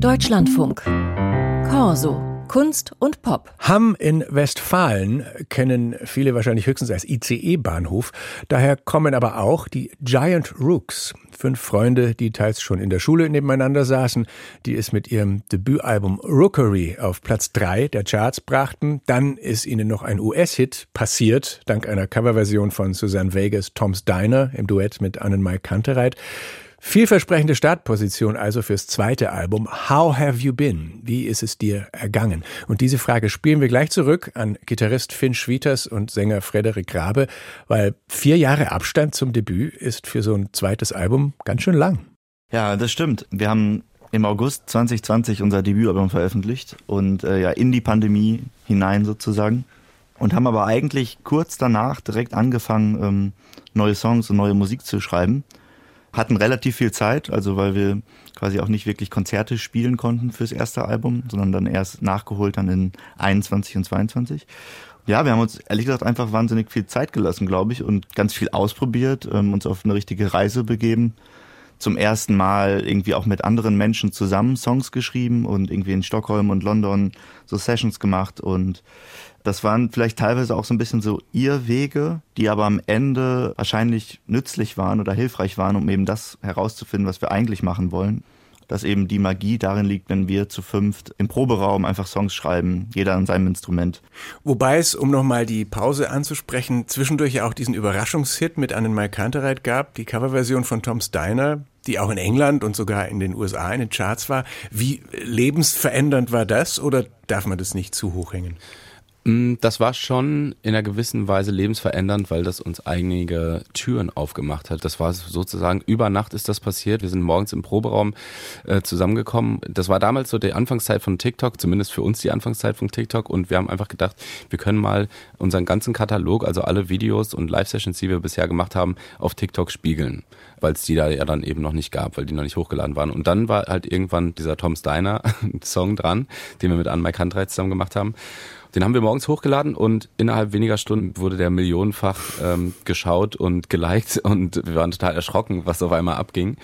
Deutschlandfunk. Corso. Kunst und Pop. Hamm in Westfalen kennen viele wahrscheinlich höchstens als ICE-Bahnhof. Daher kommen aber auch die Giant Rooks. Fünf Freunde, die teils schon in der Schule nebeneinander saßen, die es mit ihrem Debütalbum Rookery auf Platz drei der Charts brachten. Dann ist ihnen noch ein US-Hit passiert, dank einer Coverversion von Susanne Vegas Tom's Diner im Duett mit Annenmai Kantereit. Vielversprechende Startposition also fürs zweite Album. How have you been? Wie ist es dir ergangen? Und diese Frage spielen wir gleich zurück an Gitarrist Finn Schwieters und Sänger Frederik Grabe, weil vier Jahre Abstand zum Debüt ist für so ein zweites Album ganz schön lang. Ja, das stimmt. Wir haben im August 2020 unser Debütalbum veröffentlicht und äh, ja in die Pandemie hinein sozusagen und haben aber eigentlich kurz danach direkt angefangen, ähm, neue Songs und neue Musik zu schreiben hatten relativ viel Zeit, also weil wir quasi auch nicht wirklich Konzerte spielen konnten fürs erste Album, sondern dann erst nachgeholt dann in 21 und 22. Ja, wir haben uns ehrlich gesagt einfach wahnsinnig viel Zeit gelassen, glaube ich, und ganz viel ausprobiert, ähm, uns auf eine richtige Reise begeben. Zum ersten Mal irgendwie auch mit anderen Menschen zusammen Songs geschrieben und irgendwie in Stockholm und London so Sessions gemacht und das waren vielleicht teilweise auch so ein bisschen so Irrwege, die aber am Ende wahrscheinlich nützlich waren oder hilfreich waren, um eben das herauszufinden, was wir eigentlich machen wollen. Dass eben die Magie darin liegt, wenn wir zu fünft im Proberaum einfach Songs schreiben, jeder an seinem Instrument. Wobei es, um nochmal die Pause anzusprechen, zwischendurch ja auch diesen Überraschungshit mit Annenmai Kantereit gab, die Coverversion von Tom Steiner, die auch in England und sogar in den USA in den Charts war. Wie lebensverändernd war das oder darf man das nicht zu hoch hängen? Mm, das war schon in einer gewissen Weise lebensverändernd, weil das uns einige Türen aufgemacht hat. Das war sozusagen über Nacht ist das passiert. Wir sind morgens im Proberaum äh, zusammengekommen. Das war damals so die Anfangszeit von TikTok, zumindest für uns die Anfangszeit von TikTok. Und wir haben einfach gedacht, wir können mal unseren ganzen Katalog, also alle Videos und Live-Sessions, die wir bisher gemacht haben, auf TikTok spiegeln, weil es die da ja dann eben noch nicht gab, weil die noch nicht hochgeladen waren. Und dann war halt irgendwann dieser Tom Steiner Song dran, den wir mit Anne Mike Handreit zusammen gemacht haben. Den haben wir morgens hochgeladen und innerhalb weniger Stunden wurde der millionenfach ähm, geschaut und geliked und wir waren total erschrocken, was auf einmal abging.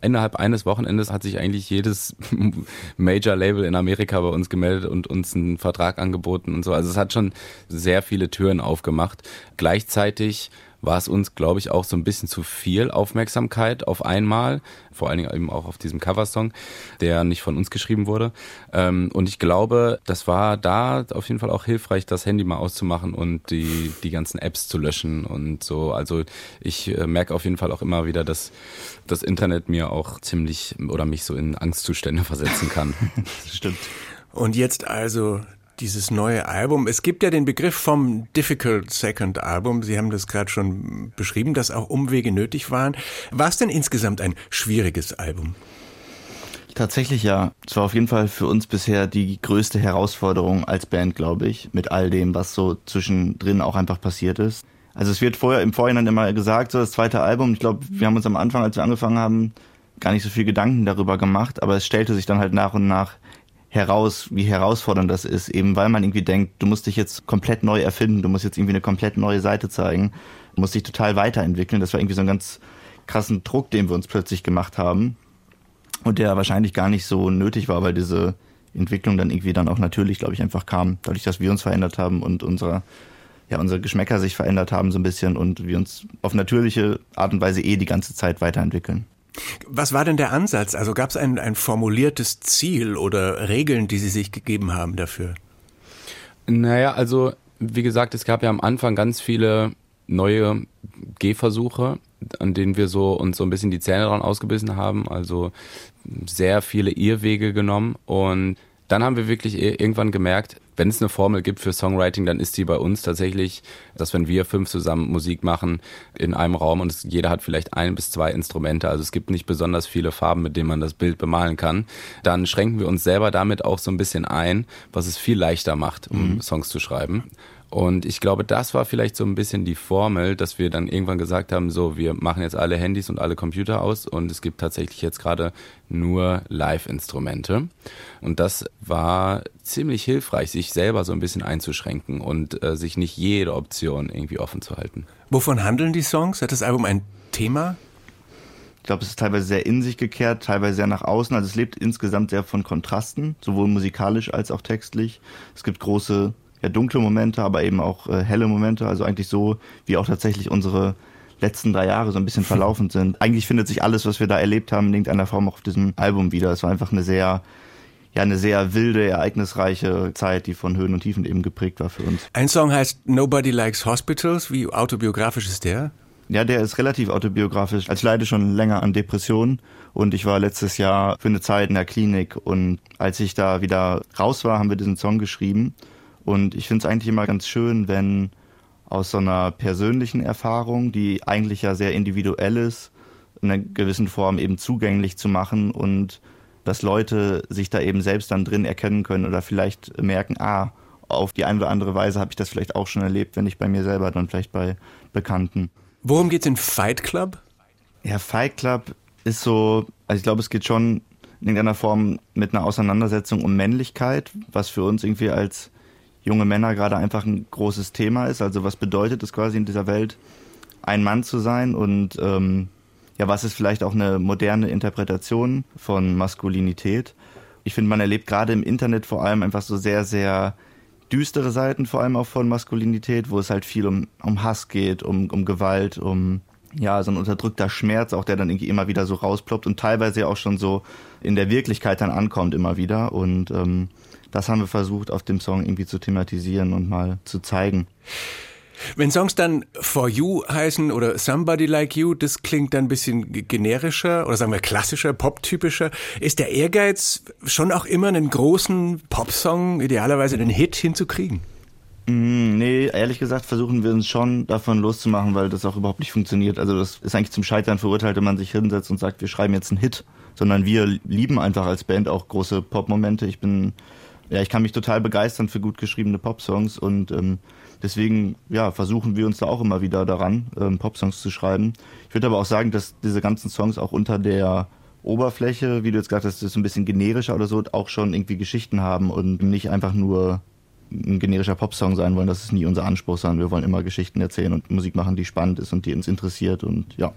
Innerhalb eines Wochenendes hat sich eigentlich jedes Major-Label in Amerika bei uns gemeldet und uns einen Vertrag angeboten und so. Also es hat schon sehr viele Türen aufgemacht. Gleichzeitig war es uns, glaube ich, auch so ein bisschen zu viel Aufmerksamkeit auf einmal. Vor allen Dingen eben auch auf diesem Coversong, der nicht von uns geschrieben wurde. Ähm, und ich glaube, das war da auf jeden Fall auch hilfreich, das Handy mal auszumachen und die, die ganzen Apps zu löschen und so. Also ich äh, merke auf jeden Fall auch immer wieder, dass das Internet mir auch ziemlich oder mich so in Angstzustände versetzen kann. stimmt. Und jetzt also dieses neue Album. Es gibt ja den Begriff vom Difficult Second Album. Sie haben das gerade schon beschrieben, dass auch Umwege nötig waren. War es denn insgesamt ein schwieriges Album? Tatsächlich ja. Es war auf jeden Fall für uns bisher die größte Herausforderung als Band, glaube ich, mit all dem, was so zwischendrin auch einfach passiert ist. Also es wird vorher im Vorhinein immer gesagt, so das zweite Album. Ich glaube, wir haben uns am Anfang, als wir angefangen haben, gar nicht so viel Gedanken darüber gemacht, aber es stellte sich dann halt nach und nach heraus, wie herausfordernd das ist, eben weil man irgendwie denkt, du musst dich jetzt komplett neu erfinden, du musst jetzt irgendwie eine komplett neue Seite zeigen, du musst dich total weiterentwickeln. Das war irgendwie so ein ganz krassen Druck, den wir uns plötzlich gemacht haben und der wahrscheinlich gar nicht so nötig war, weil diese Entwicklung dann irgendwie dann auch natürlich, glaube ich, einfach kam, dadurch, dass wir uns verändert haben und unsere ja, unsere Geschmäcker sich verändert haben so ein bisschen und wir uns auf natürliche Art und Weise eh die ganze Zeit weiterentwickeln. Was war denn der Ansatz? Also gab es ein, ein formuliertes Ziel oder Regeln, die Sie sich gegeben haben dafür? Naja, also wie gesagt, es gab ja am Anfang ganz viele neue Gehversuche, an denen wir so uns so ein bisschen die Zähne dran ausgebissen haben. Also sehr viele Irrwege genommen und dann haben wir wirklich irgendwann gemerkt, wenn es eine Formel gibt für Songwriting, dann ist die bei uns tatsächlich, dass wenn wir fünf zusammen Musik machen in einem Raum und es, jeder hat vielleicht ein bis zwei Instrumente, also es gibt nicht besonders viele Farben, mit denen man das Bild bemalen kann, dann schränken wir uns selber damit auch so ein bisschen ein, was es viel leichter macht, um mhm. Songs zu schreiben. Und ich glaube, das war vielleicht so ein bisschen die Formel, dass wir dann irgendwann gesagt haben, so, wir machen jetzt alle Handys und alle Computer aus und es gibt tatsächlich jetzt gerade nur Live-Instrumente. Und das war ziemlich hilfreich, sich selber so ein bisschen einzuschränken und äh, sich nicht jede Option irgendwie offen zu halten. Wovon handeln die Songs? Hat das Album ein Thema? Ich glaube, es ist teilweise sehr in sich gekehrt, teilweise sehr nach außen. Also es lebt insgesamt sehr von Kontrasten, sowohl musikalisch als auch textlich. Es gibt große, ja, dunkle Momente, aber eben auch äh, helle Momente. Also eigentlich so, wie auch tatsächlich unsere letzten drei Jahre so ein bisschen verlaufen sind. Eigentlich findet sich alles, was wir da erlebt haben, in irgendeiner Form auch auf diesem Album wieder. Es war einfach eine sehr ja eine sehr wilde, ereignisreiche Zeit, die von Höhen und Tiefen eben geprägt war für uns. Ein Song heißt Nobody Likes Hospitals. Wie autobiografisch ist der? Ja, der ist relativ autobiografisch. Also ich leide schon länger an Depressionen und ich war letztes Jahr für eine Zeit in der Klinik und als ich da wieder raus war, haben wir diesen Song geschrieben und ich finde es eigentlich immer ganz schön, wenn aus so einer persönlichen Erfahrung, die eigentlich ja sehr individuell ist, in einer gewissen Form eben zugänglich zu machen und dass Leute sich da eben selbst dann drin erkennen können oder vielleicht merken, ah, auf die eine oder andere Weise habe ich das vielleicht auch schon erlebt, wenn nicht bei mir selber, dann vielleicht bei Bekannten. Worum geht es in Fight Club? Ja, Fight Club ist so, also ich glaube, es geht schon in irgendeiner Form mit einer Auseinandersetzung um Männlichkeit, was für uns irgendwie als junge Männer gerade einfach ein großes Thema ist. Also was bedeutet es quasi in dieser Welt, ein Mann zu sein und ähm, ja, was ist vielleicht auch eine moderne Interpretation von Maskulinität? Ich finde, man erlebt gerade im Internet vor allem einfach so sehr, sehr düstere Seiten, vor allem auch von Maskulinität, wo es halt viel um, um Hass geht, um, um Gewalt, um ja, so ein unterdrückter Schmerz, auch der dann irgendwie immer wieder so rausploppt und teilweise auch schon so in der Wirklichkeit dann ankommt immer wieder. Und ähm, das haben wir versucht, auf dem Song irgendwie zu thematisieren und mal zu zeigen. Wenn Songs dann For You heißen oder Somebody Like You, das klingt dann ein bisschen generischer oder sagen wir klassischer, poptypischer. Ist der Ehrgeiz schon auch immer einen großen Popsong, idealerweise einen Hit hinzukriegen? Mm, nee, ehrlich gesagt versuchen wir uns schon davon loszumachen, weil das auch überhaupt nicht funktioniert. Also das ist eigentlich zum Scheitern verurteilt, wenn man sich hinsetzt und sagt, wir schreiben jetzt einen Hit, sondern wir lieben einfach als Band auch große Pop-Momente. Ich bin, ja, ich kann mich total begeistern für gut geschriebene Pop-Songs und ähm, Deswegen ja, versuchen wir uns da auch immer wieder daran, ähm, Popsongs zu schreiben. Ich würde aber auch sagen, dass diese ganzen Songs auch unter der Oberfläche, wie du jetzt gesagt hast, ist ein bisschen generischer oder so, auch schon irgendwie Geschichten haben und nicht einfach nur ein generischer Popsong sein wollen. Das ist nie unser Anspruch, sondern wir wollen immer Geschichten erzählen und Musik machen, die spannend ist und die uns interessiert und ja.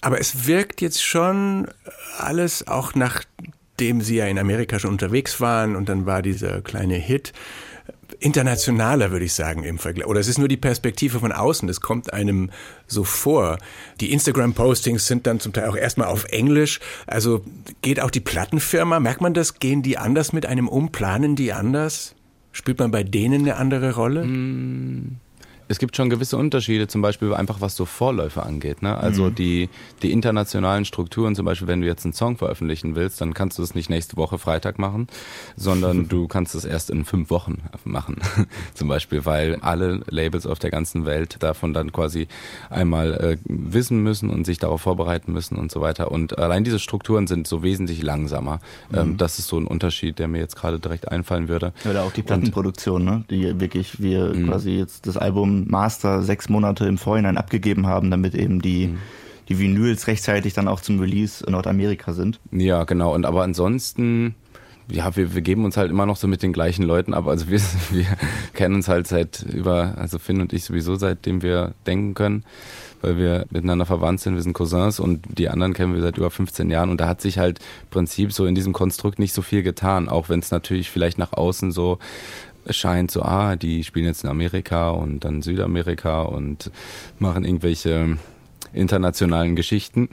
Aber es wirkt jetzt schon alles auch nachdem sie ja in Amerika schon unterwegs waren und dann war dieser kleine Hit internationaler, würde ich sagen, im Vergleich. Oder es ist nur die Perspektive von außen. Es kommt einem so vor. Die Instagram-Postings sind dann zum Teil auch erstmal auf Englisch. Also geht auch die Plattenfirma, merkt man das? Gehen die anders mit einem um? Planen die anders? Spielt man bei denen eine andere Rolle? Mm es gibt schon gewisse Unterschiede, zum Beispiel einfach was so Vorläufe angeht. Ne? Also mhm. die, die internationalen Strukturen, zum Beispiel wenn du jetzt einen Song veröffentlichen willst, dann kannst du es nicht nächste Woche Freitag machen, sondern du kannst es erst in fünf Wochen machen. zum Beispiel, weil alle Labels auf der ganzen Welt davon dann quasi einmal äh, wissen müssen und sich darauf vorbereiten müssen und so weiter. Und allein diese Strukturen sind so wesentlich langsamer. Mhm. Ähm, das ist so ein Unterschied, der mir jetzt gerade direkt einfallen würde. Oder auch die Plattenproduktion, ne? die wirklich wir mhm. quasi jetzt das Album Master sechs Monate im Vorhinein abgegeben haben, damit eben die, mhm. die Vinyls rechtzeitig dann auch zum Release in Nordamerika sind. Ja, genau. Und aber ansonsten ja, wir, wir geben uns halt immer noch so mit den gleichen Leuten ab. Also wir, wir kennen uns halt seit über, also Finn und ich sowieso seitdem wir denken können, weil wir miteinander verwandt sind. Wir sind Cousins und die anderen kennen wir seit über 15 Jahren. Und da hat sich halt im Prinzip so in diesem Konstrukt nicht so viel getan, auch wenn es natürlich vielleicht nach außen so es scheint so, ah, die spielen jetzt in Amerika und dann Südamerika und machen irgendwelche internationalen Geschichten.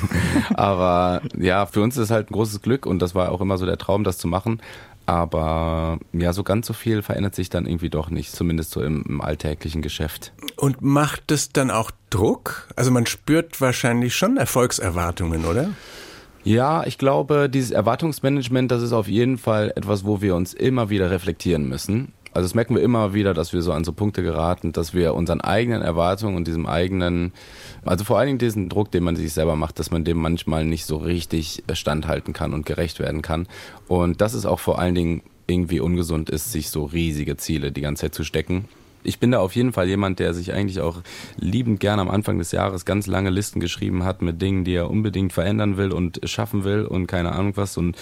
Aber ja, für uns ist es halt ein großes Glück und das war auch immer so der Traum, das zu machen. Aber ja, so ganz so viel verändert sich dann irgendwie doch nicht, zumindest so im, im alltäglichen Geschäft. Und macht es dann auch Druck? Also man spürt wahrscheinlich schon Erfolgserwartungen, oder? Ja, ich glaube, dieses Erwartungsmanagement, das ist auf jeden Fall etwas, wo wir uns immer wieder reflektieren müssen. Also das merken wir immer wieder, dass wir so an so Punkte geraten, dass wir unseren eigenen Erwartungen und diesem eigenen, also vor allen Dingen diesen Druck, den man sich selber macht, dass man dem manchmal nicht so richtig standhalten kann und gerecht werden kann. Und dass es auch vor allen Dingen irgendwie ungesund ist, sich so riesige Ziele die ganze Zeit zu stecken ich bin da auf jeden Fall jemand, der sich eigentlich auch liebend gern am Anfang des Jahres ganz lange Listen geschrieben hat mit Dingen, die er unbedingt verändern will und schaffen will und keine Ahnung was und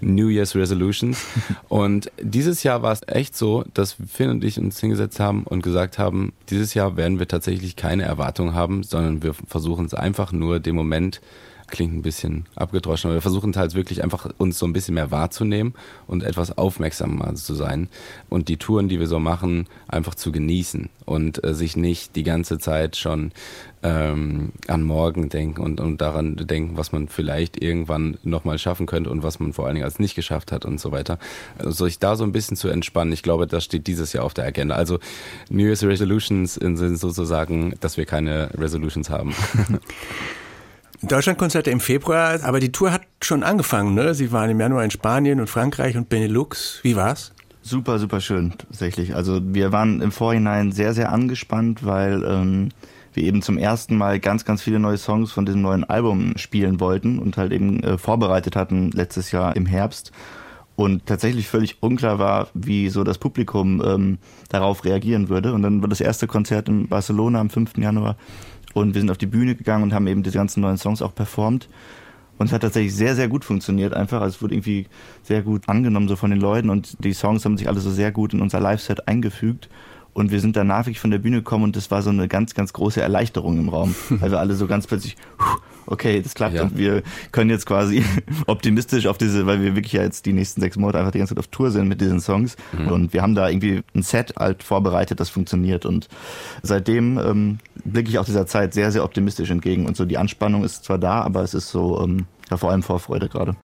New Year's Resolutions. und dieses Jahr war es echt so, dass Finn und ich uns hingesetzt haben und gesagt haben, dieses Jahr werden wir tatsächlich keine Erwartungen haben, sondern wir versuchen es einfach nur dem Moment klingt ein bisschen abgedroschen, aber wir versuchen halt wirklich einfach uns so ein bisschen mehr wahrzunehmen und etwas aufmerksamer zu sein und die Touren, die wir so machen, einfach zu genießen und äh, sich nicht die ganze Zeit schon ähm, an morgen denken und, und daran denken, was man vielleicht irgendwann nochmal schaffen könnte und was man vor allen Dingen als nicht geschafft hat und so weiter. Also sich da so ein bisschen zu entspannen, ich glaube, das steht dieses Jahr auf der Agenda. Also New Year's Resolutions sind sozusagen, dass wir keine Resolutions haben. Deutschlandkonzerte im Februar, aber die Tour hat schon angefangen, ne? Sie waren im Januar in Spanien und Frankreich und Benelux. Wie war's? Super, super schön, tatsächlich. Also wir waren im Vorhinein sehr, sehr angespannt, weil ähm, wir eben zum ersten Mal ganz, ganz viele neue Songs von diesem neuen Album spielen wollten und halt eben äh, vorbereitet hatten letztes Jahr im Herbst. Und tatsächlich völlig unklar war, wie so das Publikum ähm, darauf reagieren würde. Und dann war das erste Konzert in Barcelona am 5. Januar und wir sind auf die Bühne gegangen und haben eben diese ganzen neuen Songs auch performt. Und es hat tatsächlich sehr, sehr gut funktioniert einfach. Also es wurde irgendwie sehr gut angenommen so von den Leuten und die Songs haben sich alle so sehr gut in unser Live-Set eingefügt. Und wir sind danach wirklich von der Bühne gekommen und das war so eine ganz, ganz große Erleichterung im Raum, weil wir alle so ganz plötzlich, okay, das klappt ja. und wir können jetzt quasi optimistisch auf diese, weil wir wirklich ja jetzt die nächsten sechs Monate einfach die ganze Zeit auf Tour sind mit diesen Songs mhm. und wir haben da irgendwie ein Set halt vorbereitet, das funktioniert und seitdem ähm, blicke ich auch dieser Zeit sehr, sehr optimistisch entgegen und so die Anspannung ist zwar da, aber es ist so ähm, ja, vor allem Vorfreude gerade.